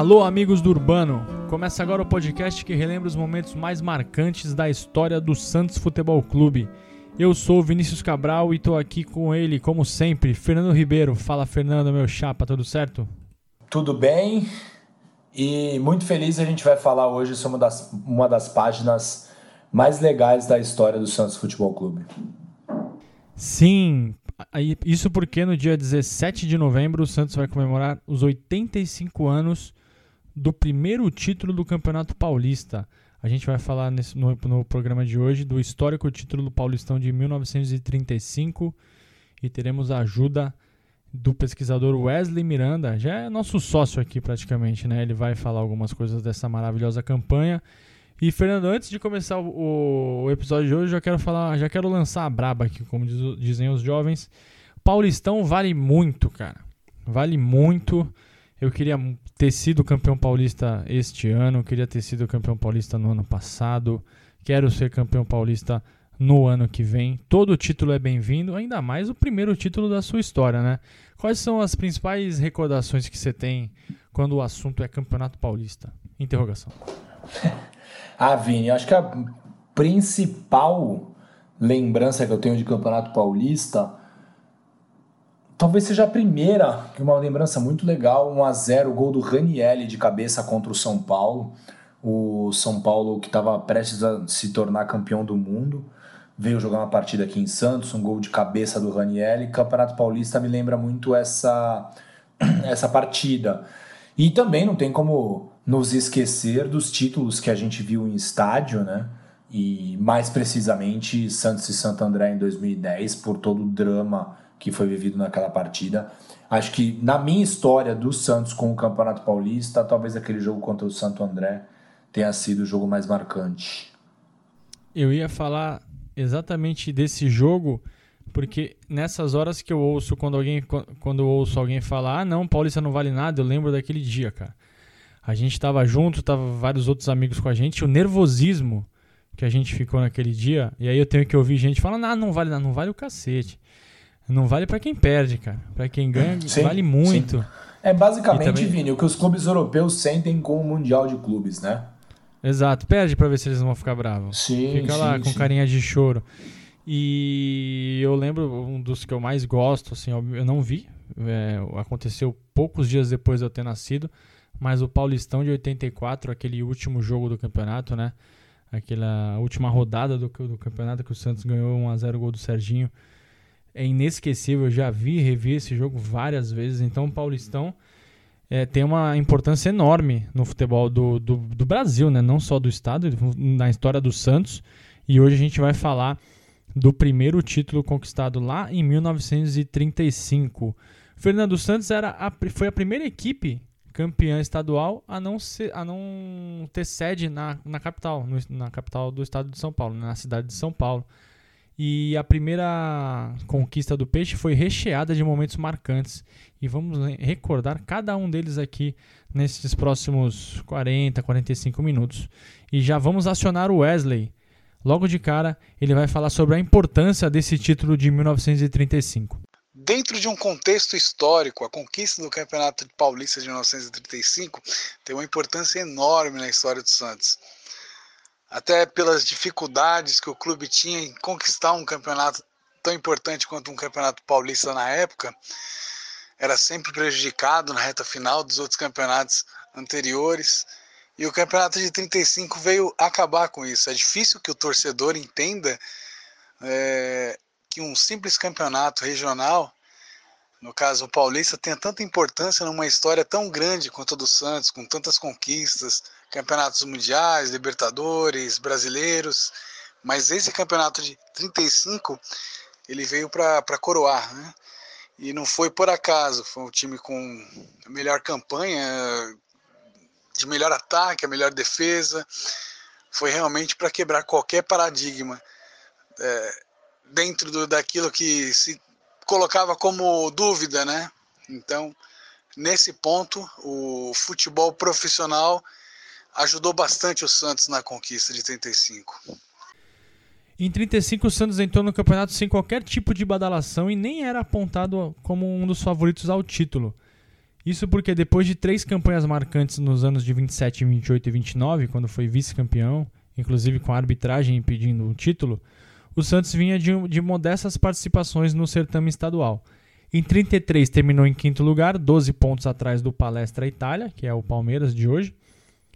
Alô, amigos do Urbano! Começa agora o podcast que relembra os momentos mais marcantes da história do Santos Futebol Clube. Eu sou Vinícius Cabral e estou aqui com ele, como sempre, Fernando Ribeiro. Fala, Fernando, meu chapa, tudo certo? Tudo bem e muito feliz a gente vai falar hoje sobre uma das, uma das páginas mais legais da história do Santos Futebol Clube. Sim, isso porque no dia 17 de novembro o Santos vai comemorar os 85 anos do primeiro título do Campeonato Paulista. A gente vai falar nesse, no, no programa de hoje do histórico título do Paulistão de 1935 e teremos a ajuda do pesquisador Wesley Miranda, já é nosso sócio aqui praticamente, né? Ele vai falar algumas coisas dessa maravilhosa campanha. E Fernando, antes de começar o, o episódio de hoje, já quero falar, já quero lançar a braba aqui, como diz, dizem os jovens. Paulistão vale muito, cara. Vale muito. Eu queria ter sido campeão paulista este ano, queria ter sido campeão paulista no ano passado, quero ser campeão paulista no ano que vem. Todo título é bem-vindo, ainda mais o primeiro título da sua história, né? Quais são as principais recordações que você tem quando o assunto é Campeonato Paulista? Interrogação. ah, Vini, acho que a principal lembrança que eu tenho de Campeonato Paulista Talvez seja a primeira, uma lembrança muito legal, 1 a 0 o gol do Ranielli de cabeça contra o São Paulo. O São Paulo que estava prestes a se tornar campeão do mundo, veio jogar uma partida aqui em Santos, um gol de cabeça do Ranielli. Campeonato Paulista me lembra muito essa essa partida. E também não tem como nos esquecer dos títulos que a gente viu em estádio, né? E mais precisamente Santos e Santo André em 2010, por todo o drama que foi vivido naquela partida. Acho que na minha história do Santos com o Campeonato Paulista, talvez aquele jogo contra o Santo André tenha sido o jogo mais marcante. Eu ia falar exatamente desse jogo, porque nessas horas que eu ouço quando alguém quando ouço alguém falar: "Ah, não, Paulista não vale nada", eu lembro daquele dia, cara. A gente estava junto, tava vários outros amigos com a gente, o nervosismo que a gente ficou naquele dia, e aí eu tenho que ouvir gente falando: "Ah, não vale nada, não vale o cacete". Não vale para quem perde, cara. Para quem ganha, sim, vale muito. Sim. É basicamente, também... Vini, o que os clubes europeus sentem com o Mundial de Clubes, né? Exato. Perde para ver se eles vão ficar bravos. Sim, Fica lá sim, com carinha de choro. E eu lembro um dos que eu mais gosto, assim, eu não vi. É, aconteceu poucos dias depois de eu ter nascido. Mas o Paulistão de 84, aquele último jogo do campeonato, né? Aquela última rodada do, do campeonato que o Santos ganhou 1x0 gol do Serginho é inesquecível. Eu já vi e revi esse jogo várias vezes. Então, o Paulistão é, tem uma importância enorme no futebol do, do, do, Brasil, né? não só do estado, na história do Santos. E hoje a gente vai falar do primeiro título conquistado lá em 1935. Fernando Santos era a, foi a primeira equipe campeã estadual a não, ser, a não ter sede na, na capital, no, na capital do estado de São Paulo, na cidade de São Paulo. E a primeira conquista do Peixe foi recheada de momentos marcantes. E vamos recordar cada um deles aqui nesses próximos 40, 45 minutos. E já vamos acionar o Wesley. Logo de cara, ele vai falar sobre a importância desse título de 1935. Dentro de um contexto histórico, a conquista do Campeonato Paulista de 1935 tem uma importância enorme na história do Santos até pelas dificuldades que o clube tinha em conquistar um campeonato tão importante quanto um campeonato paulista na época, era sempre prejudicado na reta final dos outros campeonatos anteriores. E o campeonato de 35 veio acabar com isso. É difícil que o torcedor entenda é, que um simples campeonato regional, no caso o paulista, tenha tanta importância numa história tão grande quanto a do Santos, com tantas conquistas, campeonatos mundiais, Libertadores, brasileiros, mas esse campeonato de 35 ele veio para coroar, né? E não foi por acaso, foi um time com a melhor campanha, de melhor ataque, a melhor defesa. Foi realmente para quebrar qualquer paradigma é, dentro do, daquilo que se colocava como dúvida, né? Então, nesse ponto, o futebol profissional ajudou bastante o Santos na conquista de 35. Em 35, o Santos entrou no campeonato sem qualquer tipo de badalação e nem era apontado como um dos favoritos ao título. Isso porque depois de três campanhas marcantes nos anos de 27, 28 e 29, quando foi vice-campeão, inclusive com a arbitragem impedindo o título, o Santos vinha de, de modestas participações no certame estadual. Em 33 terminou em quinto lugar, 12 pontos atrás do Palestra Itália, que é o Palmeiras de hoje.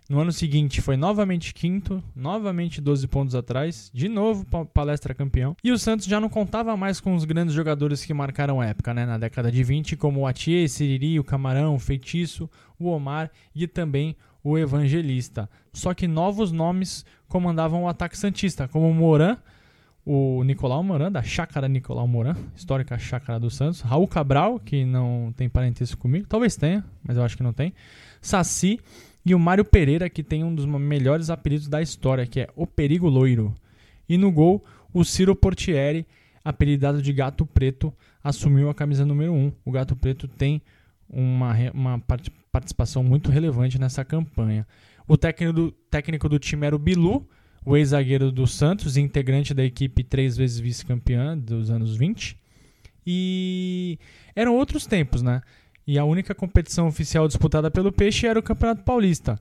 No ano seguinte foi novamente quinto, novamente 12 pontos atrás, de novo palestra campeão. E o Santos já não contava mais com os grandes jogadores que marcaram época, né, na década de 20, como o Atier, Siriri, o Camarão, o Feitiço, o Omar e também o Evangelista. Só que novos nomes comandavam o ataque santista, como o Moran, o Nicolau Moran, da Chácara Nicolau Moran, histórica Chácara do Santos, Raul Cabral, que não tem parentesco comigo, talvez tenha, mas eu acho que não tem, Saci e o Mário Pereira, que tem um dos melhores apelidos da história, que é o Perigo Loiro. E no gol, o Ciro Portieri, apelidado de Gato Preto, assumiu a camisa número 1. O Gato Preto tem uma, uma participação muito relevante nessa campanha. O técnico do, técnico do time era o Bilu, o ex-zagueiro do Santos, integrante da equipe três vezes vice-campeã dos anos 20. E eram outros tempos, né? E a única competição oficial disputada pelo Peixe era o Campeonato Paulista.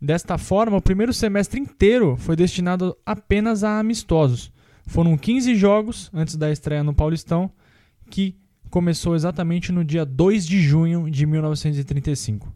Desta forma, o primeiro semestre inteiro foi destinado apenas a amistosos. Foram 15 jogos antes da estreia no Paulistão, que começou exatamente no dia 2 de junho de 1935.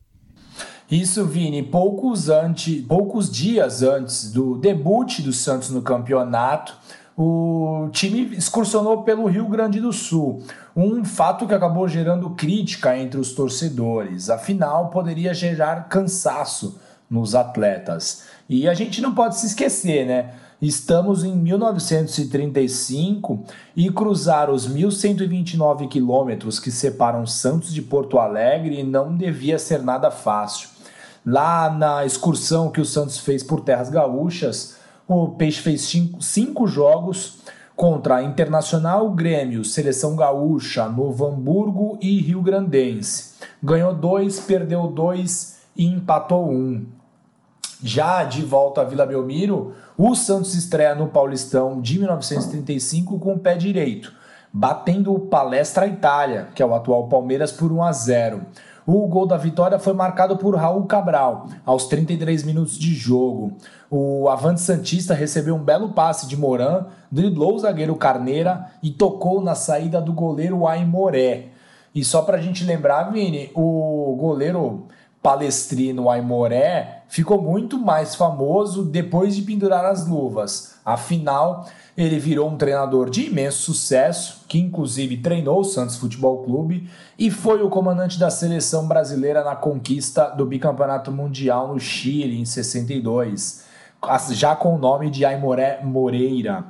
Isso, Vini, poucos, antes, poucos dias antes do debut do Santos no campeonato, o time excursionou pelo Rio Grande do Sul, um fato que acabou gerando crítica entre os torcedores, afinal, poderia gerar cansaço nos atletas. E a gente não pode se esquecer, né? Estamos em 1935 e cruzar os 1.129 quilômetros que separam Santos de Porto Alegre não devia ser nada fácil. Lá na excursão que o Santos fez por terras gaúchas, o Peixe fez cinco, cinco jogos contra Internacional, Grêmio, Seleção Gaúcha, Novo Hamburgo e Rio Grandense. Ganhou dois, perdeu dois e empatou um. Já de volta à Vila Belmiro, o Santos estreia no Paulistão de 1935 com o pé direito, batendo o Palestra Itália, que é o atual Palmeiras, por 1 a 0. O gol da vitória foi marcado por Raul Cabral, aos 33 minutos de jogo. O Avante Santista recebeu um belo passe de Moran, driblou o zagueiro Carneira e tocou na saída do goleiro Aimoré. E só para a gente lembrar, Vini, o goleiro palestrino Aimoré ficou muito mais famoso depois de pendurar as luvas. Afinal, ele virou um treinador de imenso sucesso, que inclusive treinou o Santos Futebol Clube e foi o comandante da seleção brasileira na conquista do bicampeonato mundial no Chile em 62, já com o nome de Aimoré Moreira.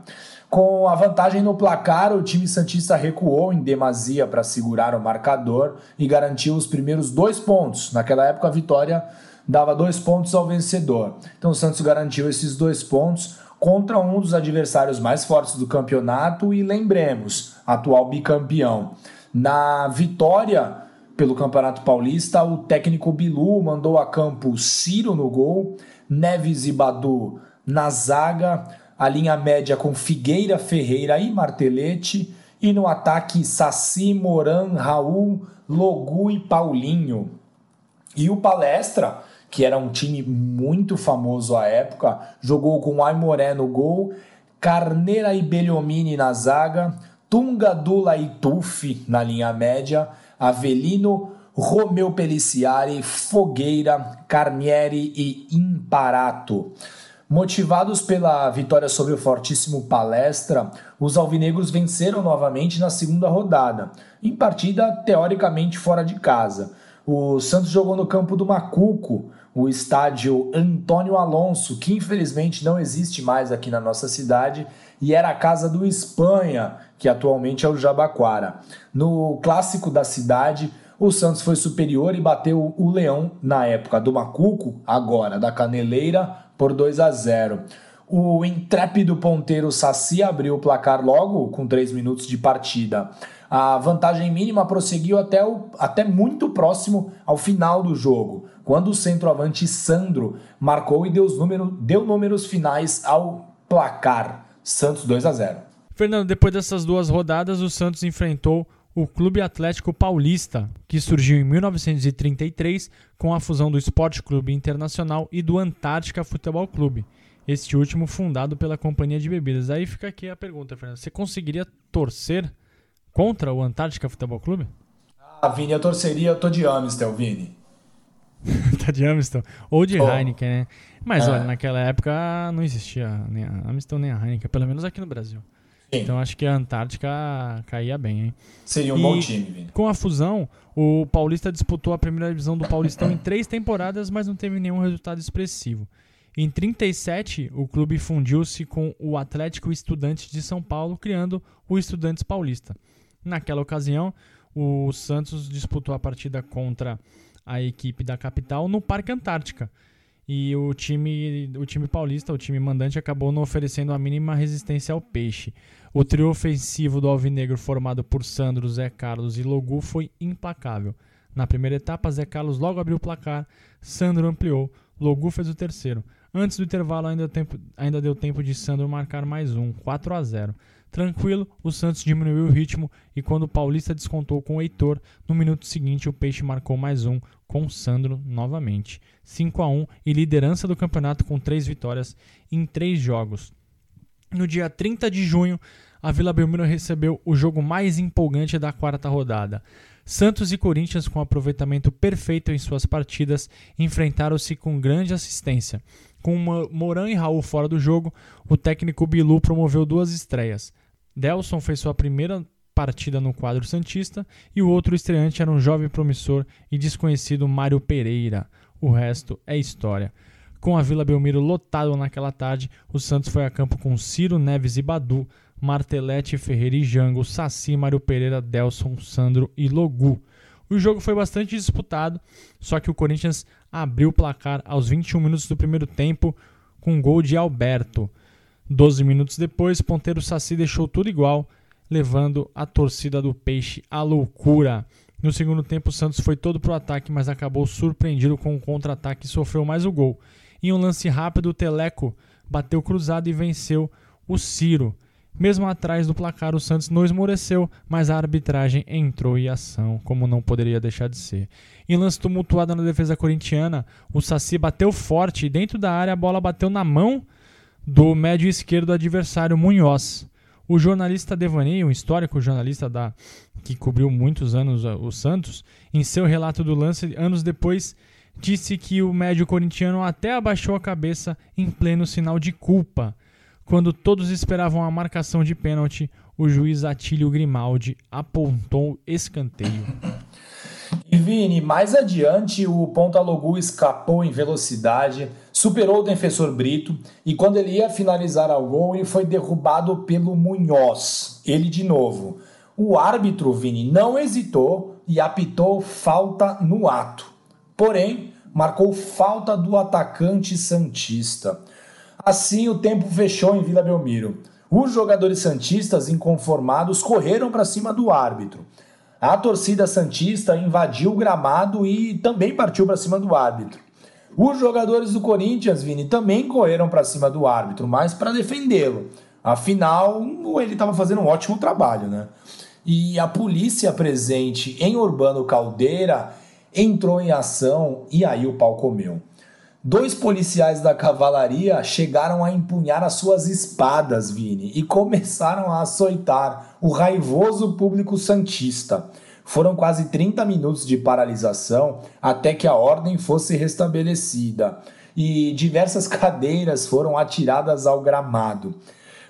Com a vantagem no placar, o time Santista recuou em demasia para segurar o marcador e garantiu os primeiros dois pontos. Naquela época, a vitória dava dois pontos ao vencedor. Então, o Santos garantiu esses dois pontos contra um dos adversários mais fortes do campeonato e lembremos, atual bicampeão. Na vitória pelo Campeonato Paulista, o técnico Bilu mandou a campo Ciro no gol, Neves e Badu na zaga, a linha média com Figueira, Ferreira e Martelete, e no ataque Saci, Moran, Raul, Logu e Paulinho. E o Palestra que era um time muito famoso à época, jogou com Aimoré no gol, Carneira e Beliomini na zaga, Tunga, Dula e Tufi na linha média, Avelino, Romeu Peliciari, Fogueira, Carnieri e Imparato. Motivados pela vitória sobre o fortíssimo Palestra, os alvinegros venceram novamente na segunda rodada, em partida teoricamente fora de casa. O Santos jogou no campo do Macuco, o estádio Antônio Alonso, que infelizmente não existe mais aqui na nossa cidade, e era a casa do Espanha, que atualmente é o Jabaquara. No clássico da cidade, o Santos foi superior e bateu o Leão na época do Macuco, agora da Caneleira, por 2 a 0. O intrépido ponteiro Saci abriu o placar logo com 3 minutos de partida. A vantagem mínima prosseguiu até, o, até muito próximo ao final do jogo, quando o centroavante Sandro marcou e deu, número, deu números finais ao placar. Santos 2 a 0. Fernando, depois dessas duas rodadas, o Santos enfrentou o Clube Atlético Paulista, que surgiu em 1933 com a fusão do Esporte Clube Internacional e do Antártica Futebol Clube, este último fundado pela Companhia de Bebidas. Aí fica aqui a pergunta, Fernando: você conseguiria torcer contra o Antártica Futebol Clube? Ah, Vini, eu torceria, eu tô de Amstel, Vini. tá de Amstel. Ou de oh. Heineken, né? Mas é. olha, naquela época não existia nem a Amstel nem a Heineken, pelo menos aqui no Brasil. Sim. Então acho que a Antártica caía bem, hein? Seria um e, bom time, Vini. Com a fusão, o Paulista disputou a primeira divisão do Paulistão em três temporadas, mas não teve nenhum resultado expressivo. Em 37, o clube fundiu-se com o Atlético Estudantes de São Paulo, criando o Estudantes Paulista. Naquela ocasião, o Santos disputou a partida contra a equipe da capital no Parque Antártica e o time, o time paulista, o time mandante, acabou não oferecendo a mínima resistência ao peixe. O trio ofensivo do Alvinegro, formado por Sandro, Zé Carlos e Logu, foi implacável. Na primeira etapa, Zé Carlos logo abriu o placar, Sandro ampliou, Logu fez o terceiro. Antes do intervalo, ainda, tempo, ainda deu tempo de Sandro marcar mais um, 4 a 0. Tranquilo, o Santos diminuiu o ritmo e quando o Paulista descontou com o Heitor, no minuto seguinte o Peixe marcou mais um com o Sandro novamente. 5 a 1 e liderança do campeonato com três vitórias em três jogos. No dia 30 de junho, a Vila Belmiro recebeu o jogo mais empolgante da quarta rodada. Santos e Corinthians, com aproveitamento perfeito em suas partidas, enfrentaram-se com grande assistência. Com Moran e Raul fora do jogo, o técnico Bilu promoveu duas estreias. Delson fez sua primeira partida no quadro Santista e o outro estreante era um jovem promissor e desconhecido Mário Pereira. O resto é história. Com a Vila Belmiro lotado naquela tarde, o Santos foi a campo com Ciro, Neves e Badu, Martelete, Ferreira e Jango, Saci, Mário Pereira, Delson, Sandro e Logu. O jogo foi bastante disputado, só que o Corinthians abriu o placar aos 21 minutos do primeiro tempo com um gol de Alberto. 12 minutos depois, ponteiro Saci deixou tudo igual, levando a torcida do Peixe à loucura. No segundo tempo, o Santos foi todo para o ataque, mas acabou surpreendido com o contra-ataque e sofreu mais o gol. Em um lance rápido, o Teleco bateu cruzado e venceu o Ciro. Mesmo atrás do placar, o Santos não esmoreceu, mas a arbitragem entrou em ação, como não poderia deixar de ser. Em lance tumultuado na defesa corintiana, o Saci bateu forte e dentro da área a bola bateu na mão do médio esquerdo do adversário, Munhoz. O jornalista Devaney, um histórico jornalista da, que cobriu muitos anos o Santos, em seu relato do lance, anos depois, disse que o médio corintiano até abaixou a cabeça em pleno sinal de culpa quando todos esperavam a marcação de pênalti, o juiz Atílio Grimaldi apontou escanteio. E Vini, mais adiante o Ponta Logu escapou em velocidade, superou o defensor Brito e quando ele ia finalizar ao gol, ele foi derrubado pelo Munhoz. Ele de novo. O árbitro, Vini, não hesitou e apitou falta no ato. Porém, marcou falta do atacante Santista. Assim, o tempo fechou em Vila Belmiro. Os jogadores santistas inconformados correram para cima do árbitro. A torcida santista invadiu o gramado e também partiu para cima do árbitro. Os jogadores do Corinthians, Vini, também correram para cima do árbitro, mas para defendê-lo. Afinal, ele estava fazendo um ótimo trabalho, né? E a polícia presente em Urbano Caldeira entrou em ação e aí o pau comeu. Dois policiais da cavalaria chegaram a empunhar as suas espadas, Vini, e começaram a açoitar o raivoso público santista. Foram quase 30 minutos de paralisação até que a ordem fosse restabelecida e diversas cadeiras foram atiradas ao gramado.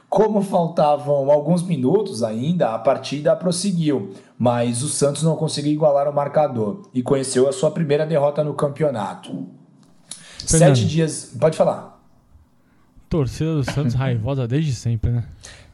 Como faltavam alguns minutos ainda, a partida prosseguiu, mas o Santos não conseguiu igualar o marcador e conheceu a sua primeira derrota no campeonato. Fernando. Sete dias. Pode falar. Torcida do Santos raivosa desde sempre, né?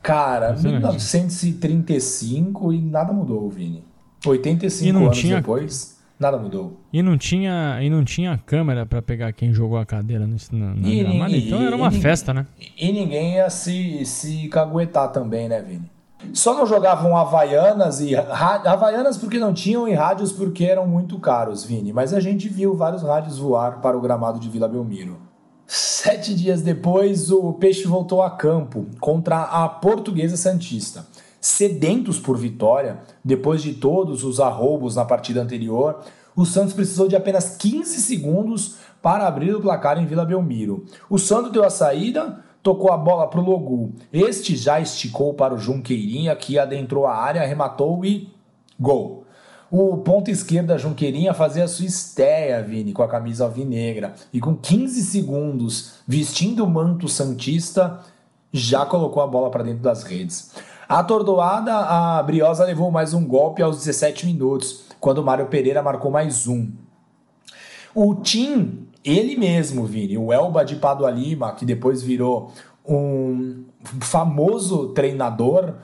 Cara, 1935 e nada mudou, Vini. 85 anos tinha... depois, nada mudou. E não tinha, e não tinha câmera para pegar quem jogou a cadeira no, na, na e, e, então era uma e, festa, né? E ninguém ia se, se caguetar também, né, Vini? Só não jogavam Havaianas e Havaianas porque não tinham e rádios porque eram muito caros, Vini. Mas a gente viu vários rádios voar para o gramado de Vila Belmiro. Sete dias depois, o Peixe voltou a campo contra a Portuguesa Santista. sedentos por vitória, depois de todos os arroubos na partida anterior, o Santos precisou de apenas 15 segundos para abrir o placar em Vila Belmiro. O Santos deu a saída, tocou a bola para o Logu. Este já esticou para o Junqueirinha, que adentrou a área, arrematou e gol. O ponto esquerda Junqueirinha fazia sua estreia, Vini, com a camisa alvinegra. E com 15 segundos, vestindo o manto santista, já colocou a bola para dentro das redes. Atordoada, a Briosa levou mais um golpe aos 17 minutos, quando Mário Pereira marcou mais um. O Tim ele mesmo, Vini, o Elba de Padua Lima, que depois virou um famoso treinador,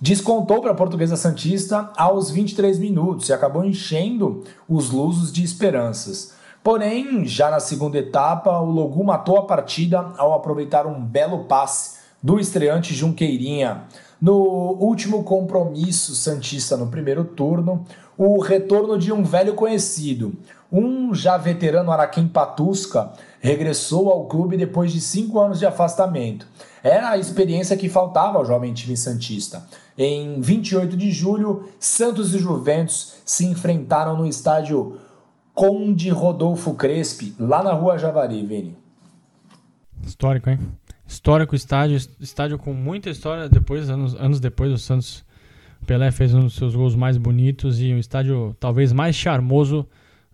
descontou para a Portuguesa Santista aos 23 minutos e acabou enchendo os lusos de esperanças. Porém, já na segunda etapa, o Logu matou a partida ao aproveitar um belo passe do estreante Junqueirinha. No último compromisso Santista no primeiro turno, o retorno de um velho conhecido, um já veterano Araquém Patusca regressou ao clube depois de cinco anos de afastamento. Era a experiência que faltava ao jovem time Santista. Em 28 de julho, Santos e Juventus se enfrentaram no estádio Conde Rodolfo Crespi, lá na rua Javari, Vini. Histórico, hein? Histórico estádio, estádio com muita história. Depois, anos, anos depois, o Santos Pelé fez um dos seus gols mais bonitos e o estádio talvez mais charmoso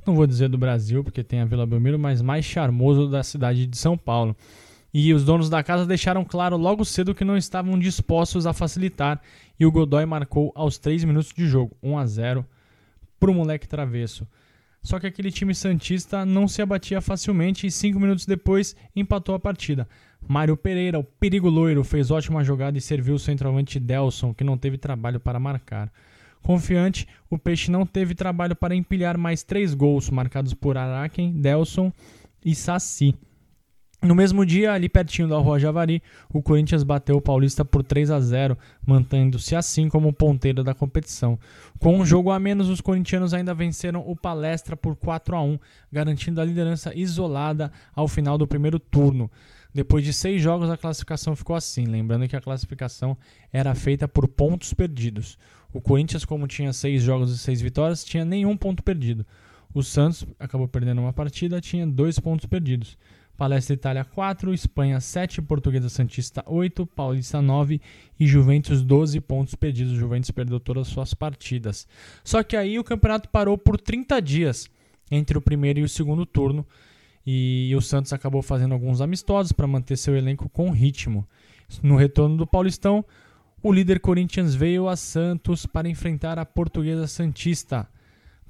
não vou dizer do Brasil, porque tem a Vila Belmiro, mas mais charmoso da cidade de São Paulo. E os donos da casa deixaram claro logo cedo que não estavam dispostos a facilitar, e o Godoy marcou aos 3 minutos de jogo, 1 a 0 para o moleque travesso. Só que aquele time Santista não se abatia facilmente e 5 minutos depois empatou a partida. Mário Pereira, o perigo loiro, fez ótima jogada e serviu o centroavante Delson, que não teve trabalho para marcar. Confiante, o Peixe não teve trabalho para empilhar mais três gols, marcados por Araken, Delson e Saci. No mesmo dia, ali pertinho da Rua Javari, o Corinthians bateu o Paulista por 3 a 0, mantendo-se assim como ponteiro da competição. Com um jogo a menos, os corintianos ainda venceram o Palestra por 4 a 1, garantindo a liderança isolada ao final do primeiro turno. Depois de seis jogos, a classificação ficou assim, lembrando que a classificação era feita por pontos perdidos. O Corinthians, como tinha seis jogos e seis vitórias, tinha nenhum ponto perdido. O Santos acabou perdendo uma partida, tinha dois pontos perdidos. Palestra Itália 4, Espanha 7, Portuguesa Santista 8, Paulista 9 e Juventus 12 pontos perdidos. Juventus perdeu todas as suas partidas. Só que aí o campeonato parou por 30 dias entre o primeiro e o segundo turno e o Santos acabou fazendo alguns amistosos para manter seu elenco com ritmo. No retorno do Paulistão, o líder Corinthians veio a Santos para enfrentar a Portuguesa Santista.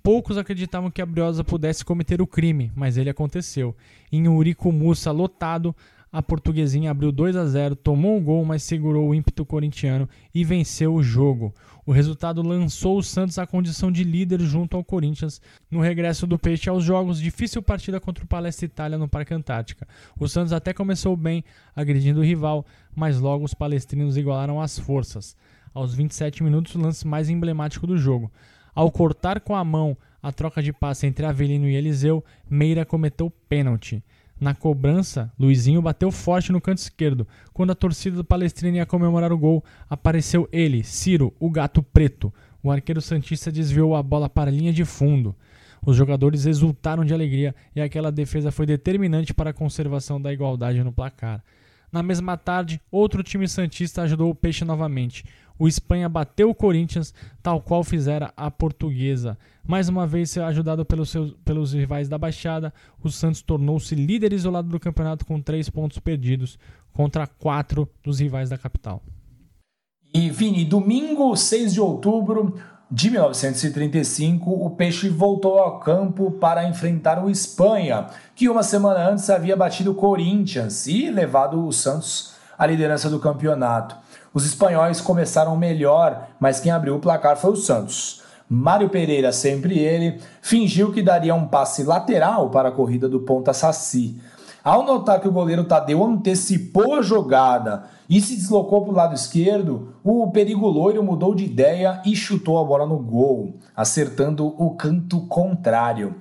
Poucos acreditavam que a Briosa pudesse cometer o crime, mas ele aconteceu. Em Urico lotado, a portuguesinha abriu 2 a 0, tomou o gol, mas segurou o ímpeto corintiano e venceu o jogo. O resultado lançou o Santos à condição de líder junto ao Corinthians no regresso do Peixe aos jogos. Difícil partida contra o Palestra Itália no Parque Antártica. O Santos até começou bem, agredindo o rival, mas logo os palestrinos igualaram as forças. Aos 27 minutos, o lance mais emblemático do jogo. Ao cortar com a mão a troca de passe entre Avelino e Eliseu, Meira cometeu pênalti. Na cobrança, Luizinho bateu forte no canto esquerdo. Quando a torcida do Palestrina ia comemorar o gol, apareceu ele, Ciro, o gato preto. O arqueiro Santista desviou a bola para a linha de fundo. Os jogadores exultaram de alegria e aquela defesa foi determinante para a conservação da igualdade no placar. Na mesma tarde, outro time Santista ajudou o Peixe novamente o Espanha bateu o Corinthians, tal qual fizera a Portuguesa. Mais uma vez ajudado pelos, seus, pelos rivais da Baixada, o Santos tornou-se líder isolado do campeonato com três pontos perdidos contra quatro dos rivais da capital. E Vini, domingo 6 de outubro de 1935, o Peixe voltou ao campo para enfrentar o Espanha, que uma semana antes havia batido o Corinthians e levado o Santos à liderança do campeonato. Os espanhóis começaram melhor, mas quem abriu o placar foi o Santos. Mário Pereira, sempre ele, fingiu que daria um passe lateral para a corrida do ponta Saci. Ao notar que o goleiro Tadeu antecipou a jogada e se deslocou para o lado esquerdo, o perigo loiro mudou de ideia e chutou a bola no gol, acertando o canto contrário.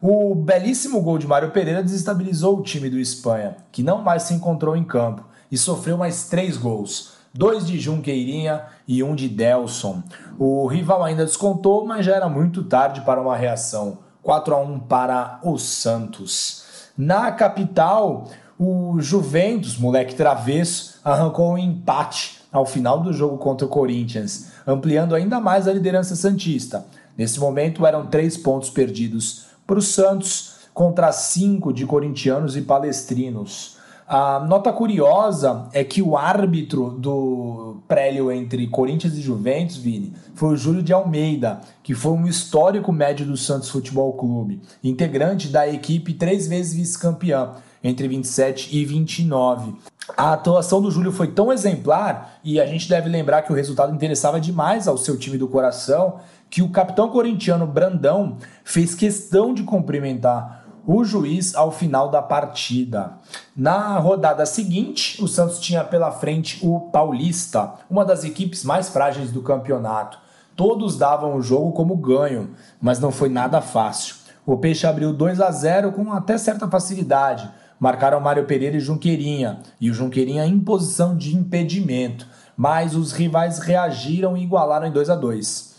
O belíssimo gol de Mário Pereira desestabilizou o time do Espanha, que não mais se encontrou em campo e sofreu mais três gols dois de Junqueirinha e um de Delson. O rival ainda descontou, mas já era muito tarde para uma reação. 4 a 1 para o Santos. Na capital, o Juventus, moleque travesso, arrancou um empate ao final do jogo contra o Corinthians, ampliando ainda mais a liderança santista. Nesse momento eram três pontos perdidos para o Santos contra cinco de corintianos e palestrinos. A nota curiosa é que o árbitro do prélio entre Corinthians e Juventus, Vini, foi o Júlio de Almeida, que foi um histórico médio do Santos Futebol Clube, integrante da equipe três vezes vice-campeã entre 27 e 29. A atuação do Júlio foi tão exemplar e a gente deve lembrar que o resultado interessava demais ao seu time do coração que o capitão corintiano Brandão fez questão de cumprimentar o juiz ao final da partida. Na rodada seguinte, o Santos tinha pela frente o Paulista, uma das equipes mais frágeis do campeonato. Todos davam o jogo como ganho, mas não foi nada fácil. O Peixe abriu 2 a 0 com até certa facilidade. Marcaram Mário Pereira e Junqueirinha, e o Junqueirinha em posição de impedimento, mas os rivais reagiram e igualaram em 2 a 2.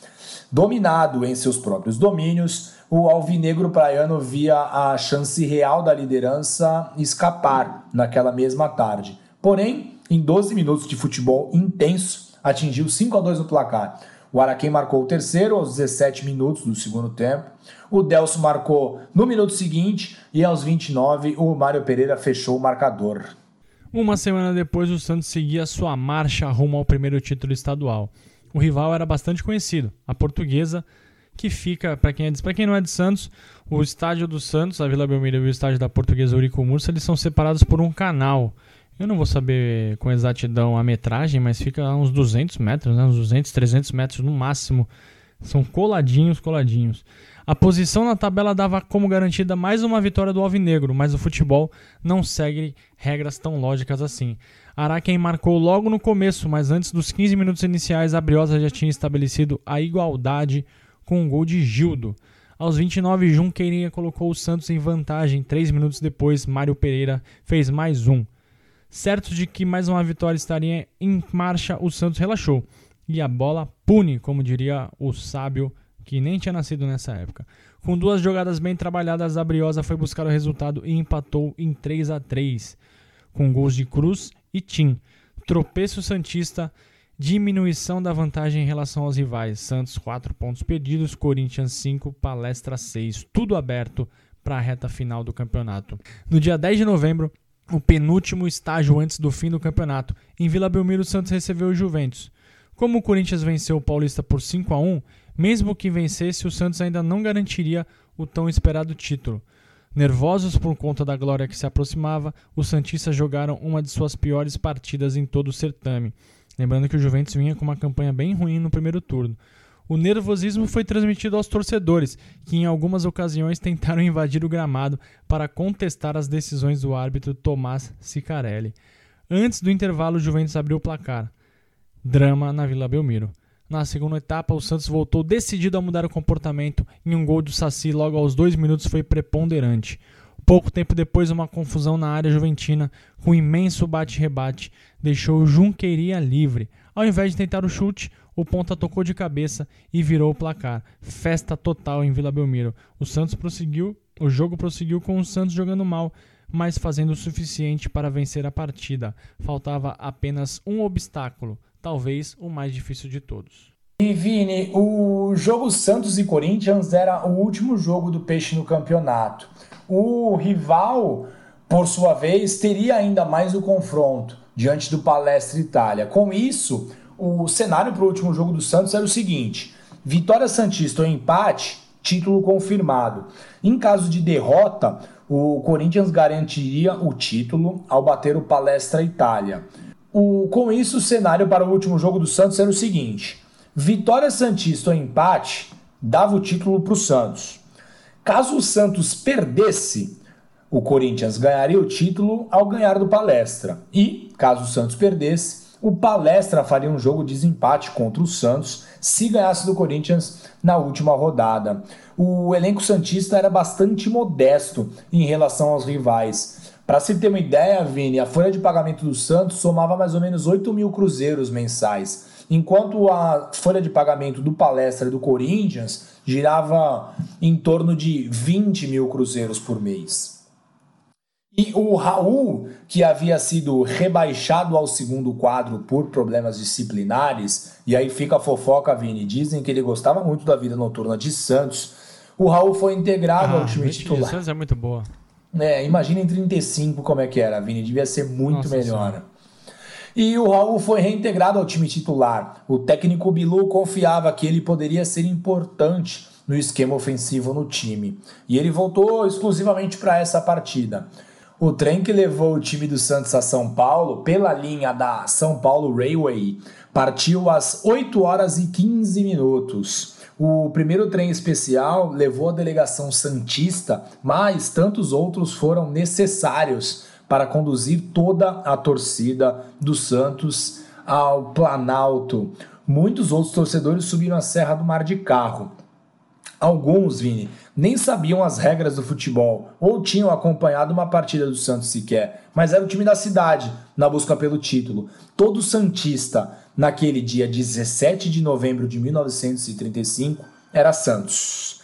Dominado em seus próprios domínios, o alvinegro praiano via a chance real da liderança escapar naquela mesma tarde. Porém, em 12 minutos de futebol intenso, atingiu 5 a 2 no placar. O Araquém marcou o terceiro aos 17 minutos do segundo tempo. O Delso marcou no minuto seguinte e aos 29 o Mário Pereira fechou o marcador. Uma semana depois, o Santos seguia sua marcha rumo ao primeiro título estadual. O rival era bastante conhecido, a Portuguesa, que fica, para quem, é de, quem não é de Santos, o estádio do Santos, a Vila Belmiro e o estádio da Portuguesa Urico Mursa, eles são separados por um canal. Eu não vou saber com exatidão a metragem, mas fica a uns 200 metros, né? uns 200, 300 metros no máximo. São coladinhos, coladinhos. A posição na tabela dava como garantida mais uma vitória do Alvinegro, mas o futebol não segue regras tão lógicas assim. Araquém marcou logo no começo, mas antes dos 15 minutos iniciais, a Briosa já tinha estabelecido a igualdade com um gol de Gildo. Aos 29, Junqueirinha colocou o Santos em vantagem. Três minutos depois, Mário Pereira fez mais um. Certo de que mais uma vitória estaria em marcha, o Santos relaxou. E a bola pune, como diria o sábio que nem tinha nascido nessa época. Com duas jogadas bem trabalhadas, a Briosa foi buscar o resultado e empatou em 3 a 3 com gols de Cruz e Tim. Tropeço Santista Diminuição da vantagem em relação aos rivais. Santos 4 pontos perdidos, Corinthians 5, Palestra 6. Tudo aberto para a reta final do campeonato. No dia 10 de novembro, o penúltimo estágio antes do fim do campeonato, em Vila Belmiro, o Santos recebeu o Juventus. Como o Corinthians venceu o Paulista por 5 a 1, mesmo que vencesse, o Santos ainda não garantiria o tão esperado título. Nervosos por conta da glória que se aproximava, os Santistas jogaram uma de suas piores partidas em todo o certame. Lembrando que o Juventus vinha com uma campanha bem ruim no primeiro turno. O nervosismo foi transmitido aos torcedores, que em algumas ocasiões tentaram invadir o gramado para contestar as decisões do árbitro Tomás Sicarelli. Antes do intervalo, o Juventus abriu o placar. Drama na Vila Belmiro. Na segunda etapa, o Santos voltou decidido a mudar o comportamento e um gol do Saci logo aos dois minutos foi preponderante. Pouco tempo depois, uma confusão na área juventina, com um imenso bate-rebate, deixou Junqueirinha livre. Ao invés de tentar o chute, o ponta tocou de cabeça e virou o placar. Festa total em Vila Belmiro. O Santos prosseguiu, o jogo prosseguiu com o Santos jogando mal, mas fazendo o suficiente para vencer a partida. Faltava apenas um obstáculo, talvez o mais difícil de todos. E Vini, o jogo Santos e Corinthians era o último jogo do Peixe no campeonato. O rival, por sua vez, teria ainda mais o confronto diante do Palestra Itália. Com isso, o cenário para o último jogo do Santos era o seguinte: vitória Santista ou empate, título confirmado. Em caso de derrota, o Corinthians garantiria o título ao bater o Palestra Itália. O, com isso, o cenário para o último jogo do Santos era o seguinte: vitória Santista ou empate dava o título para o Santos. Caso o Santos perdesse, o Corinthians ganharia o título ao ganhar do Palestra. E, caso o Santos perdesse, o Palestra faria um jogo de desempate contra o Santos se ganhasse do Corinthians na última rodada. O elenco Santista era bastante modesto em relação aos rivais. Para se ter uma ideia, Vini, a folha de pagamento do Santos somava mais ou menos 8 mil cruzeiros mensais, enquanto a folha de pagamento do Palestra e do Corinthians girava em torno de 20 mil cruzeiros por mês. E o Raul, que havia sido rebaixado ao segundo quadro por problemas disciplinares, e aí fica a fofoca, Vini, dizem que ele gostava muito da vida noturna de Santos. O Raul foi integrado ah, ao time titular. Santos é muito boa. É, imagina em 35 como é que era, Vini. Devia ser muito Nossa melhor. Senhora. E o Raul foi reintegrado ao time titular. O técnico Bilu confiava que ele poderia ser importante no esquema ofensivo no time. E ele voltou exclusivamente para essa partida. O trem que levou o time do Santos a São Paulo, pela linha da São Paulo Railway, partiu às 8 horas e 15 minutos. O primeiro trem especial levou a delegação Santista, mas tantos outros foram necessários para conduzir toda a torcida do Santos ao Planalto. Muitos outros torcedores subiram a Serra do Mar de carro. Alguns, Vini, nem sabiam as regras do futebol ou tinham acompanhado uma partida do Santos sequer, mas era o time da cidade na busca pelo título. Todo Santista naquele dia 17 de novembro de 1935, era Santos.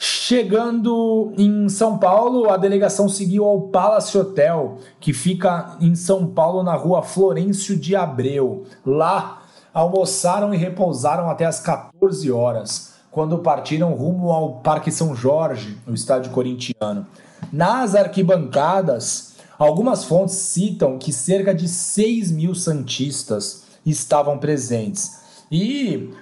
Chegando em São Paulo, a delegação seguiu ao Palace Hotel, que fica em São Paulo, na rua Florencio de Abreu. Lá, almoçaram e repousaram até as 14 horas, quando partiram rumo ao Parque São Jorge, no estádio corintiano. Nas arquibancadas, algumas fontes citam que cerca de 6 mil santistas estavam presentes. E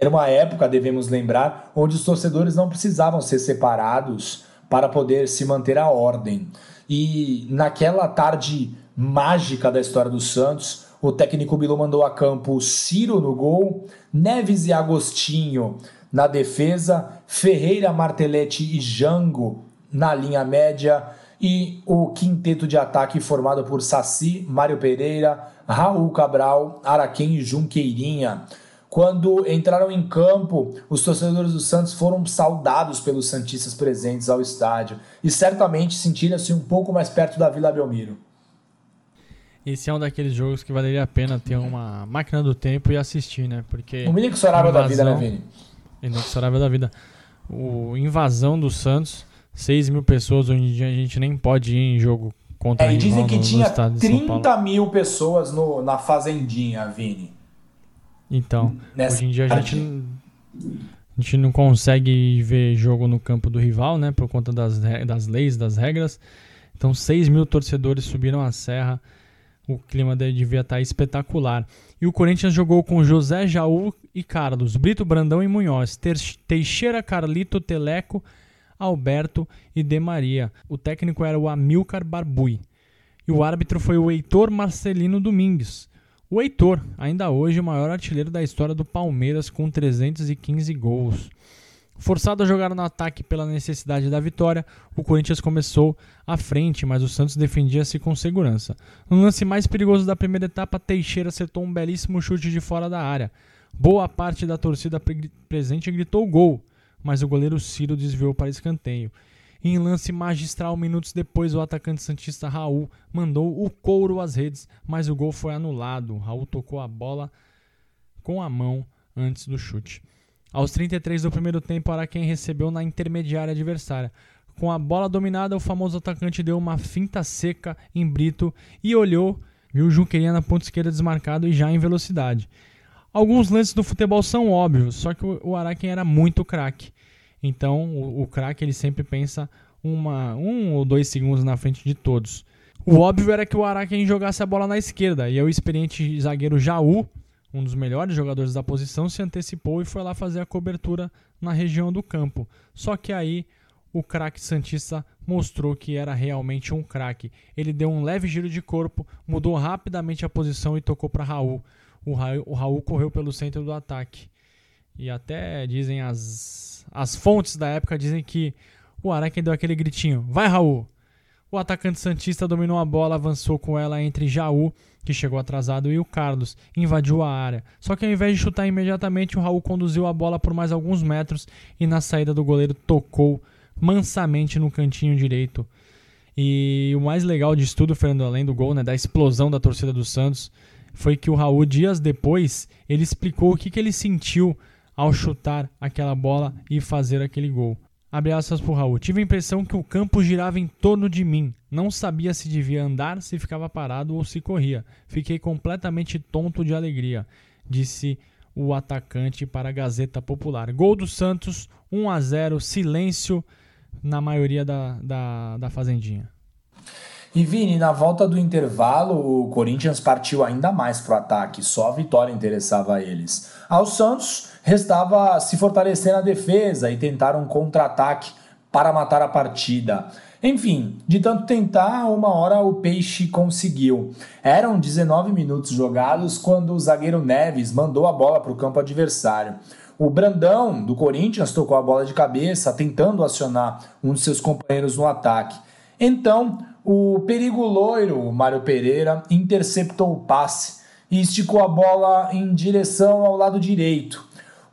era uma época, devemos lembrar, onde os torcedores não precisavam ser separados para poder se manter a ordem. E naquela tarde mágica da história do Santos, o técnico Bilu mandou a campo Ciro no gol, Neves e Agostinho na defesa, Ferreira, Martelete e Jango na linha média e o quinteto de ataque formado por Saci, Mário Pereira, Raul Cabral, Araquém e Junqueirinha. Quando entraram em campo, os torcedores do Santos foram saudados pelos Santistas presentes ao estádio e certamente sentiram-se um pouco mais perto da Vila Belmiro. Esse é um daqueles jogos que valeria a pena ter uma máquina do tempo e assistir, né? Porque. O Mini Sorava da vida, né, Vini? Inexorável da vida. O invasão do Santos, 6 mil pessoas, hoje em dia a gente nem pode ir em jogo contra é, e dizem que no, tinha no 30 mil pessoas no, na Fazendinha, Vini. Então, Nessa hoje em dia a gente, a gente não consegue ver jogo no campo do rival, né? Por conta das, das leis, das regras. Então, 6 mil torcedores subiram a serra. O clima devia estar espetacular. E o Corinthians jogou com José Jaú e Carlos, Brito Brandão e Munhoz, Teixeira, Carlito, Teleco, Alberto e De Maria. O técnico era o Amilcar Barbui. E o árbitro foi o Heitor Marcelino Domingues. O Heitor, ainda hoje o maior artilheiro da história do Palmeiras, com 315 gols. Forçado a jogar no ataque pela necessidade da vitória, o Corinthians começou à frente, mas o Santos defendia-se com segurança. No lance mais perigoso da primeira etapa, Teixeira acertou um belíssimo chute de fora da área. Boa parte da torcida presente gritou gol, mas o goleiro Ciro desviou para escanteio. Em lance magistral, minutos depois, o atacante santista Raul mandou o couro às redes, mas o gol foi anulado. Raul tocou a bola com a mão antes do chute. Aos 33 do primeiro tempo, Araquém recebeu na intermediária adversária. Com a bola dominada, o famoso atacante deu uma finta seca em Brito e olhou, viu o Junqueirinha na ponta esquerda desmarcado e já em velocidade. Alguns lances do futebol são óbvios, só que o Araquém era muito craque. Então, o, o craque ele sempre pensa uma, um ou dois segundos na frente de todos. O óbvio era que o Araquém jogasse a bola na esquerda, e o experiente zagueiro Jaú um dos melhores jogadores da posição, se antecipou e foi lá fazer a cobertura na região do campo. Só que aí o craque Santista mostrou que era realmente um craque. Ele deu um leve giro de corpo, mudou rapidamente a posição e tocou para Raul. O, Raul. o Raul correu pelo centro do ataque. E até dizem as, as fontes da época dizem que o Araque deu aquele gritinho: Vai, Raul! O atacante Santista dominou a bola, avançou com ela entre Jaú, que chegou atrasado, e o Carlos, invadiu a área. Só que ao invés de chutar imediatamente, o Raul conduziu a bola por mais alguns metros e na saída do goleiro tocou mansamente no cantinho direito. E o mais legal de tudo, Fernando, além do gol, né, da explosão da torcida do Santos, foi que o Raul, dias depois, ele explicou o que, que ele sentiu ao chutar aquela bola e fazer aquele gol. Abre aspas pro Raul. Tive a impressão que o campo girava em torno de mim. Não sabia se devia andar, se ficava parado ou se corria. Fiquei completamente tonto de alegria, disse o atacante para a Gazeta Popular. Gol do Santos, 1 a 0 silêncio na maioria da, da, da Fazendinha. E Vini, na volta do intervalo, o Corinthians partiu ainda mais para o ataque, só a vitória interessava eles. Ao Santos, restava se fortalecer na defesa e tentar um contra-ataque para matar a partida. Enfim, de tanto tentar, uma hora o Peixe conseguiu. Eram 19 minutos jogados quando o zagueiro Neves mandou a bola para o campo adversário. O Brandão, do Corinthians, tocou a bola de cabeça, tentando acionar um de seus companheiros no ataque. Então, o perigo loiro, Mário Pereira, interceptou o passe e esticou a bola em direção ao lado direito.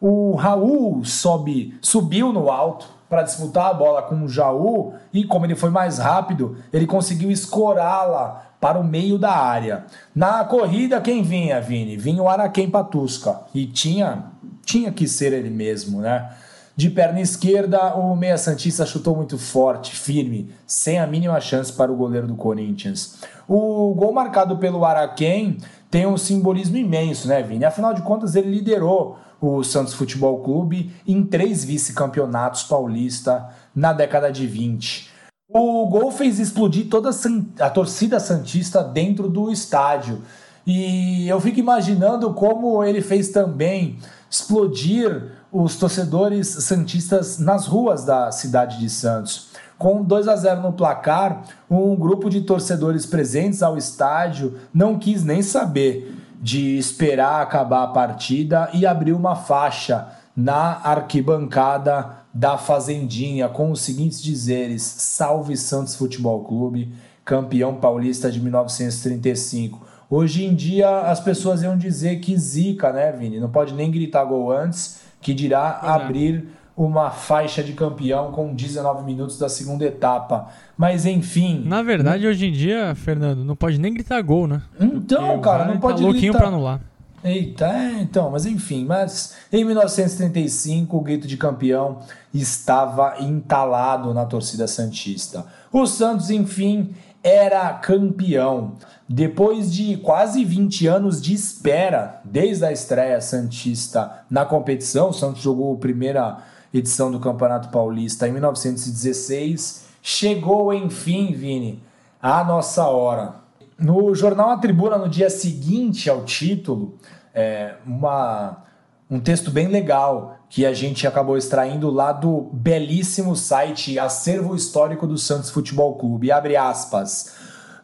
O Raul sobe, subiu no alto para disputar a bola com o Jaú e, como ele foi mais rápido, ele conseguiu escorá-la para o meio da área. Na corrida, quem vinha, Vini? Vinha o Araquém Patusca e tinha, tinha que ser ele mesmo, né? De perna esquerda, o meia Santista chutou muito forte, firme, sem a mínima chance para o goleiro do Corinthians. O gol marcado pelo Araquém tem um simbolismo imenso, né, Vini? Afinal de contas, ele liderou o Santos Futebol Clube em três vice-campeonatos paulista na década de 20. O gol fez explodir toda a torcida santista dentro do estádio. E eu fico imaginando como ele fez também explodir os torcedores santistas nas ruas da cidade de Santos. Com 2 a 0 no placar, um grupo de torcedores presentes ao estádio não quis nem saber de esperar acabar a partida e abriu uma faixa na arquibancada da Fazendinha com os seguintes dizeres: Salve Santos Futebol Clube, campeão paulista de 1935. Hoje em dia as pessoas iam dizer que zica, né, Vini? Não pode nem gritar gol antes, que dirá é. abrir uma faixa de campeão com 19 minutos da segunda etapa. Mas enfim. Na verdade, hoje em dia, Fernando, não pode nem gritar gol, né? Então, Porque cara, não pode tá louquinho gritar. pra anular. Eita, é, então, mas enfim, mas em 1935 o grito de campeão estava entalado na torcida santista. O Santos, enfim, era campeão. Depois de quase 20 anos de espera, desde a estreia santista na competição, o Santos jogou a primeira edição do Campeonato Paulista em 1916. Chegou, enfim, Vini, a nossa hora. No jornal A Tribuna, no dia seguinte ao título, é, uma, um texto bem legal que a gente acabou extraindo lá do belíssimo site Acervo Histórico do Santos Futebol Clube. Abre aspas.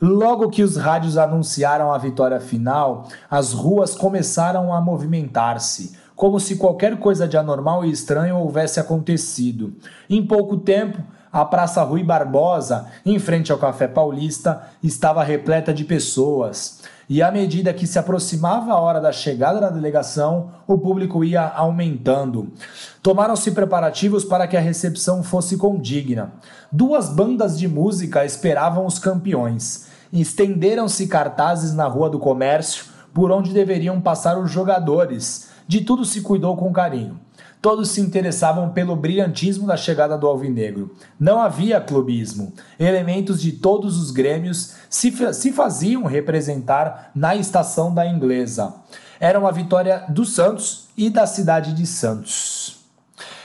Logo que os rádios anunciaram a vitória final, as ruas começaram a movimentar-se como se qualquer coisa de anormal e estranho houvesse acontecido. Em pouco tempo, a Praça Rui Barbosa, em frente ao Café Paulista, estava repleta de pessoas. E à medida que se aproximava a hora da chegada da delegação, o público ia aumentando. Tomaram-se preparativos para que a recepção fosse condigna. Duas bandas de música esperavam os campeões. Estenderam-se cartazes na Rua do Comércio, por onde deveriam passar os jogadores de tudo se cuidou com carinho. Todos se interessavam pelo brilhantismo da chegada do Alvinegro. Não havia clubismo. Elementos de todos os grêmios se, se faziam representar na estação da inglesa. Era uma vitória do Santos e da cidade de Santos.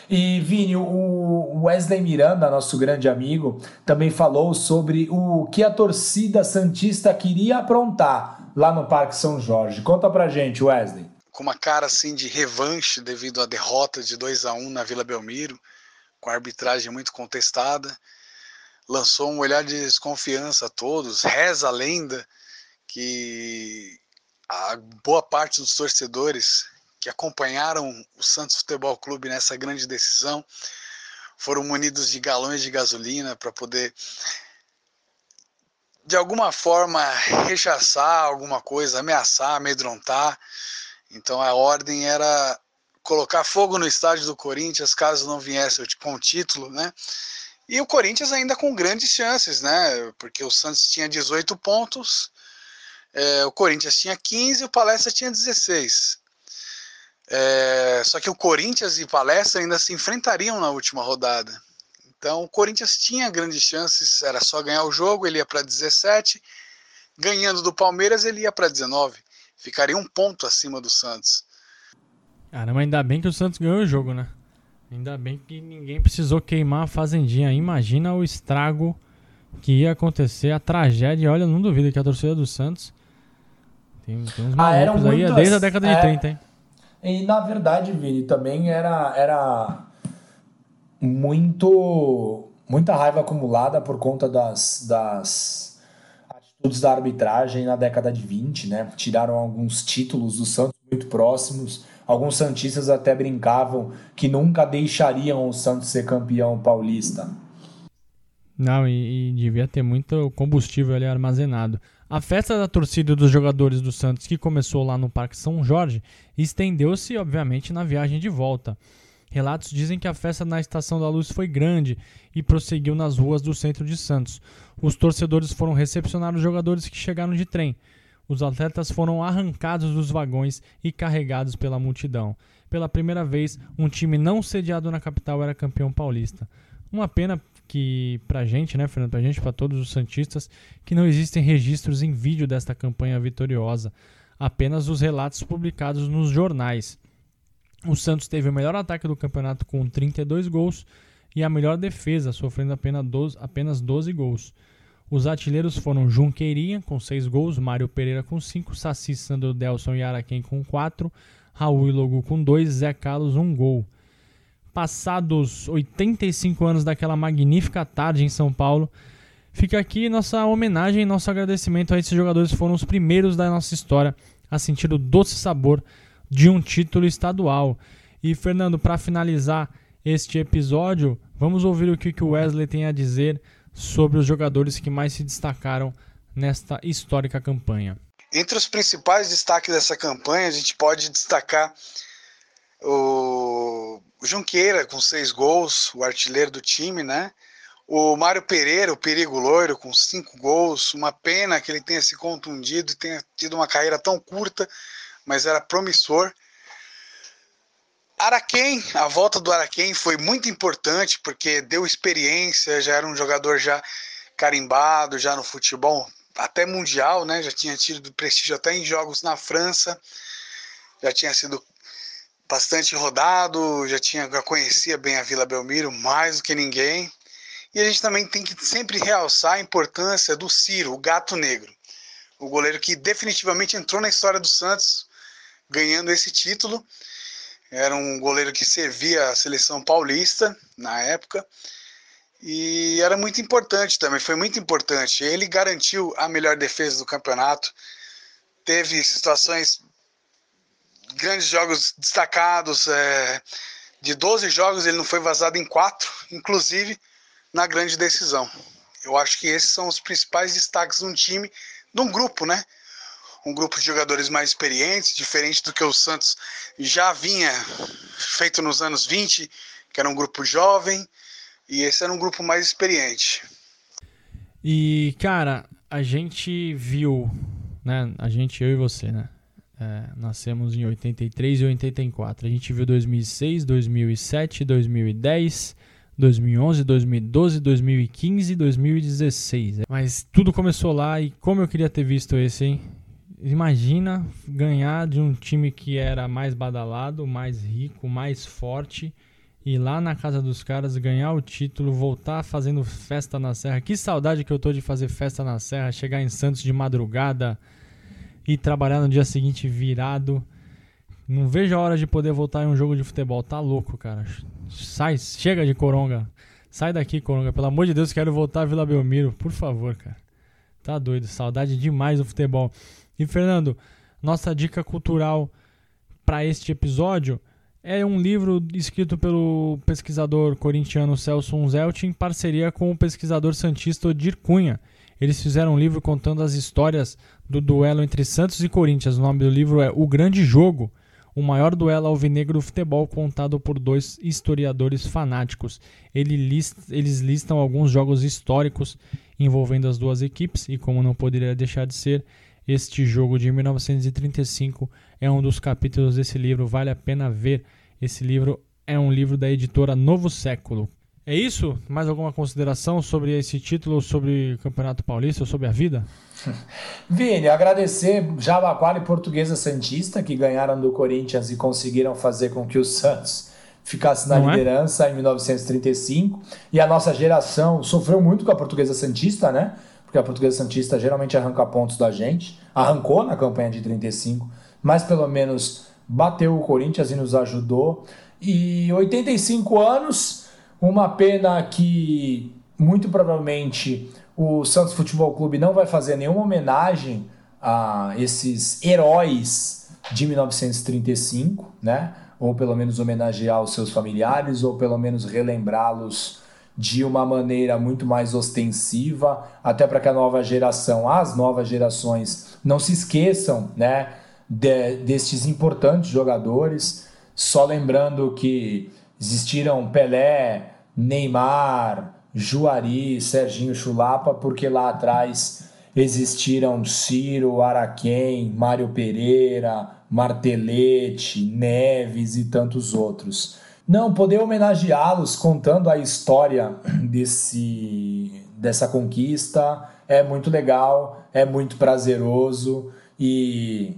E Vini, o Wesley Miranda, nosso grande amigo, também falou sobre o que a torcida santista queria aprontar lá no Parque São Jorge. Conta pra gente, Wesley com uma cara assim de revanche devido à derrota de 2 a 1 na Vila Belmiro, com a arbitragem muito contestada. Lançou um olhar de desconfiança a todos. Reza a lenda que a boa parte dos torcedores que acompanharam o Santos Futebol Clube nessa grande decisão foram munidos de galões de gasolina para poder de alguma forma rechaçar alguma coisa, ameaçar, amedrontar. Então a ordem era colocar fogo no estádio do Corinthians caso não viesse com o título, né? E o Corinthians ainda com grandes chances, né? Porque o Santos tinha 18 pontos, é, o Corinthians tinha 15 e o Palestra tinha 16. É, só que o Corinthians e Palestra ainda se enfrentariam na última rodada. Então o Corinthians tinha grandes chances, era só ganhar o jogo, ele ia para 17. Ganhando do Palmeiras, ele ia para 19. Ficaria um ponto acima do Santos. Caramba, ainda bem que o Santos ganhou o jogo, né? Ainda bem que ninguém precisou queimar a fazendinha. Imagina o estrago que ia acontecer, a tragédia. Olha, não duvido que a torcida do Santos tem, tem uns ah, malucos aí muitas, desde a década é, de 30, hein? E na verdade, Vini, também era, era muito muita raiva acumulada por conta das, das atitudes da arbitragem na década de 20, né? Tiraram alguns títulos do Santos muito próximos Alguns Santistas até brincavam que nunca deixariam o Santos ser campeão paulista. Não, e, e, devia ter muito combustível ali armazenado. A festa da torcida dos jogadores do Santos, que começou lá no Parque São Jorge, estendeu-se, obviamente, na viagem de volta. Relatos dizem que a festa na Estação da Luz foi grande e prosseguiu nas ruas do centro de Santos. Os torcedores foram recepcionar os jogadores que chegaram de trem os atletas foram arrancados dos vagões e carregados pela multidão. Pela primeira vez, um time não sediado na capital era campeão paulista. Uma pena que pra gente, né, Fernando, pra gente, para todos os santistas, que não existem registros em vídeo desta campanha vitoriosa, apenas os relatos publicados nos jornais. O Santos teve o melhor ataque do campeonato com 32 gols e a melhor defesa, sofrendo apenas 12, apenas 12 gols. Os artilheiros foram Junqueirinha com 6 gols, Mário Pereira com 5, Saci, Sandro Delson e Araquém com 4, Raul e Logu com 2, Zé Carlos 1 um gol. Passados 85 anos daquela magnífica tarde em São Paulo, fica aqui nossa homenagem e nosso agradecimento a esses jogadores que foram os primeiros da nossa história a sentir o doce sabor de um título estadual. E Fernando, para finalizar este episódio, vamos ouvir o que o Wesley tem a dizer sobre os jogadores que mais se destacaram nesta histórica campanha. Entre os principais destaques dessa campanha, a gente pode destacar o Junqueira com seis gols, o artilheiro do time, né? O Mário Pereira, o perigo loiro, com cinco gols. Uma pena que ele tenha se contundido e tenha tido uma carreira tão curta, mas era promissor. Araquém, a volta do Araquém foi muito importante porque deu experiência, já era um jogador já carimbado, já no futebol até mundial, né? Já tinha tido prestígio até em jogos na França, já tinha sido bastante rodado, já tinha já conhecia bem a Vila Belmiro mais do que ninguém. E a gente também tem que sempre realçar a importância do Ciro, o gato negro, o goleiro que definitivamente entrou na história do Santos, ganhando esse título era um goleiro que servia a seleção paulista na época e era muito importante também, foi muito importante. Ele garantiu a melhor defesa do campeonato, teve situações, grandes jogos destacados. É, de 12 jogos, ele não foi vazado em 4, inclusive na grande decisão. Eu acho que esses são os principais destaques de um time, de um grupo, né? Um grupo de jogadores mais experientes, diferente do que o Santos já vinha feito nos anos 20, que era um grupo jovem, e esse era um grupo mais experiente. E, cara, a gente viu, né? A gente, eu e você, né? É, nascemos em 83 e 84. A gente viu 2006, 2007, 2010, 2011, 2012, 2015 2016. Mas tudo começou lá e como eu queria ter visto esse, hein? Imagina ganhar de um time que era mais badalado, mais rico, mais forte e lá na casa dos caras ganhar o título, voltar fazendo festa na Serra. Que saudade que eu tô de fazer festa na Serra, chegar em Santos de madrugada e trabalhar no dia seguinte virado. Não vejo a hora de poder voltar em um jogo de futebol. Tá louco, cara. Sai, chega de Coronga. Sai daqui, Coronga. Pelo amor de Deus, quero voltar a Vila Belmiro. Por favor, cara. Tá doido. Saudade demais do futebol. E Fernando, nossa dica cultural para este episódio é um livro escrito pelo pesquisador corintiano Celso Unzelt em parceria com o pesquisador santista Odir Cunha. Eles fizeram um livro contando as histórias do duelo entre Santos e Corinthians. O nome do livro é O Grande Jogo, o maior duelo alvinegro futebol contado por dois historiadores fanáticos. eles listam alguns jogos históricos envolvendo as duas equipes e, como não poderia deixar de ser, este jogo de 1935 é um dos capítulos desse livro, vale a pena ver. Esse livro é um livro da editora Novo Século. É isso? Mais alguma consideração sobre esse título, sobre o Campeonato Paulista, sobre a vida? Vini, agradecer Jabaquara e Portuguesa Santista que ganharam do Corinthians e conseguiram fazer com que o Santos ficasse na Não é? liderança é? em 1935. E a nossa geração sofreu muito com a Portuguesa Santista, né? Porque a Portuguesa Santista geralmente arranca pontos da gente. Arrancou na campanha de 35, mas pelo menos bateu o Corinthians e nos ajudou. E 85 anos uma pena que muito provavelmente o Santos Futebol Clube não vai fazer nenhuma homenagem a esses heróis de 1935, né? Ou pelo menos homenagear os seus familiares, ou pelo menos relembrá-los de uma maneira muito mais ostensiva, até para que a nova geração, as novas gerações, não se esqueçam, né? De, destes importantes jogadores. Só lembrando que Existiram Pelé, Neymar, Juari, Serginho Chulapa, porque lá atrás existiram Ciro, Araquém, Mário Pereira, Martelete, Neves e tantos outros. Não, poder homenageá-los contando a história desse, dessa conquista é muito legal, é muito prazeroso e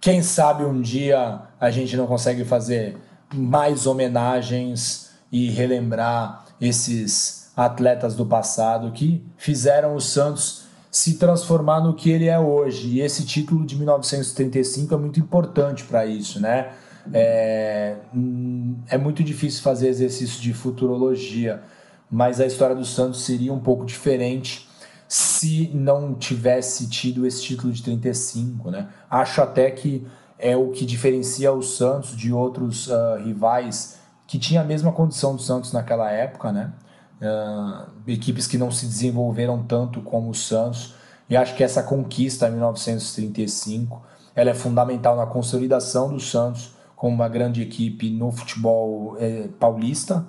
quem sabe um dia a gente não consegue fazer mais homenagens e relembrar esses atletas do passado que fizeram o Santos se transformar no que ele é hoje. E esse título de 1935 é muito importante para isso, né? É, hum, é muito difícil fazer exercício de futurologia, mas a história do Santos seria um pouco diferente se não tivesse tido esse título de 35, né? Acho até que é o que diferencia o Santos de outros uh, rivais que tinha a mesma condição do Santos naquela época, né? Uh, equipes que não se desenvolveram tanto como o Santos. E acho que essa conquista em 1935 ela é fundamental na consolidação do Santos como uma grande equipe no futebol eh, paulista.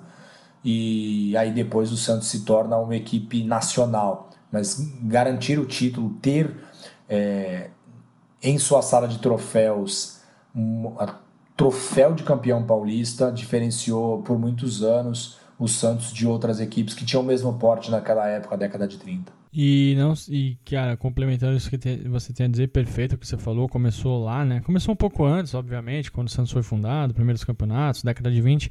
E aí depois o Santos se torna uma equipe nacional. Mas garantir o título, ter eh, em sua sala de troféus um troféu de campeão paulista, diferenciou por muitos anos o Santos de outras equipes que tinham o mesmo porte naquela época, década de 30. E não e cara, complementando isso que você tem a dizer, perfeito o que você falou, começou lá, né? Começou um pouco antes, obviamente, quando o Santos foi fundado, primeiros campeonatos, década de 20,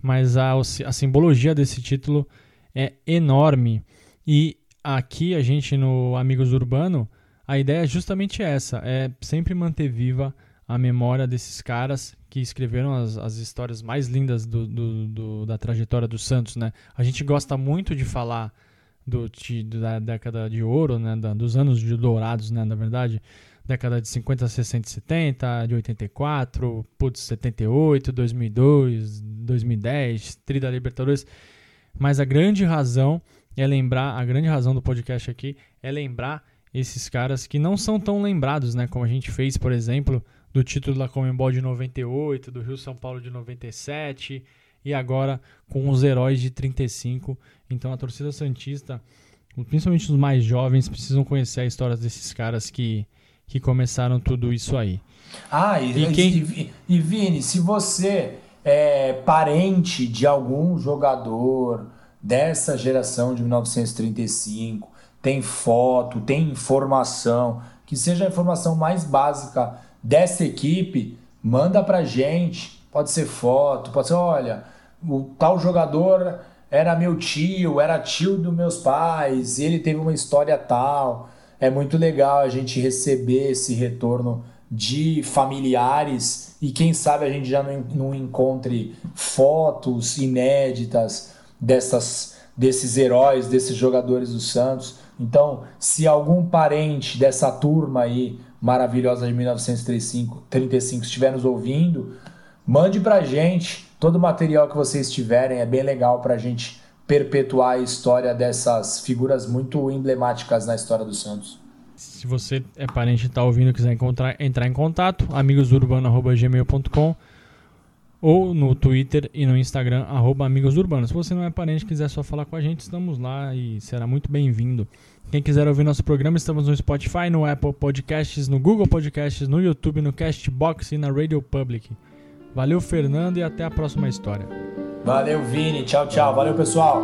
mas a, a simbologia desse título é enorme. E aqui a gente no Amigos Urbano a ideia é justamente essa, é sempre manter viva a memória desses caras que escreveram as, as histórias mais lindas do, do, do, da trajetória do Santos, né? A gente gosta muito de falar do, de, da década de ouro, né? Da, dos anos de dourados, né? Na verdade, década de 50, 60 70, de 84, putz, 78, 2002, 2010, Tri da Libertadores. Mas a grande razão é lembrar, a grande razão do podcast aqui é lembrar esses caras que não são tão lembrados, né? Como a gente fez, por exemplo, do título da Comembol de 98, do Rio São Paulo de 97 e agora com os heróis de 35. Então a torcida santista, principalmente os mais jovens, precisam conhecer a história desses caras que, que começaram tudo isso aí. Ah, e, e, quem... e, e Vini, se você é parente de algum jogador dessa geração de 1935 tem foto, tem informação, que seja a informação mais básica dessa equipe, manda pra gente. Pode ser foto, pode ser, olha, o tal jogador era meu tio, era tio dos meus pais, ele teve uma história tal. É muito legal a gente receber esse retorno de familiares e quem sabe a gente já não, não encontre fotos inéditas dessas, desses heróis, desses jogadores do Santos então, se algum parente dessa turma aí maravilhosa de 1935 35, estiver nos ouvindo, mande pra gente todo o material que vocês tiverem, é bem legal pra gente perpetuar a história dessas figuras muito emblemáticas na história do Santos. Se você é parente e está ouvindo e quiser encontrar, entrar em contato, amigosurbano.gmail.com ou no Twitter e no Instagram, arroba Se você não é parente e quiser só falar com a gente, estamos lá e será muito bem-vindo. Quem quiser ouvir nosso programa, estamos no Spotify, no Apple Podcasts, no Google Podcasts, no YouTube, no Castbox e na Radio Public. Valeu, Fernando, e até a próxima história. Valeu, Vini. Tchau, tchau. Valeu, pessoal.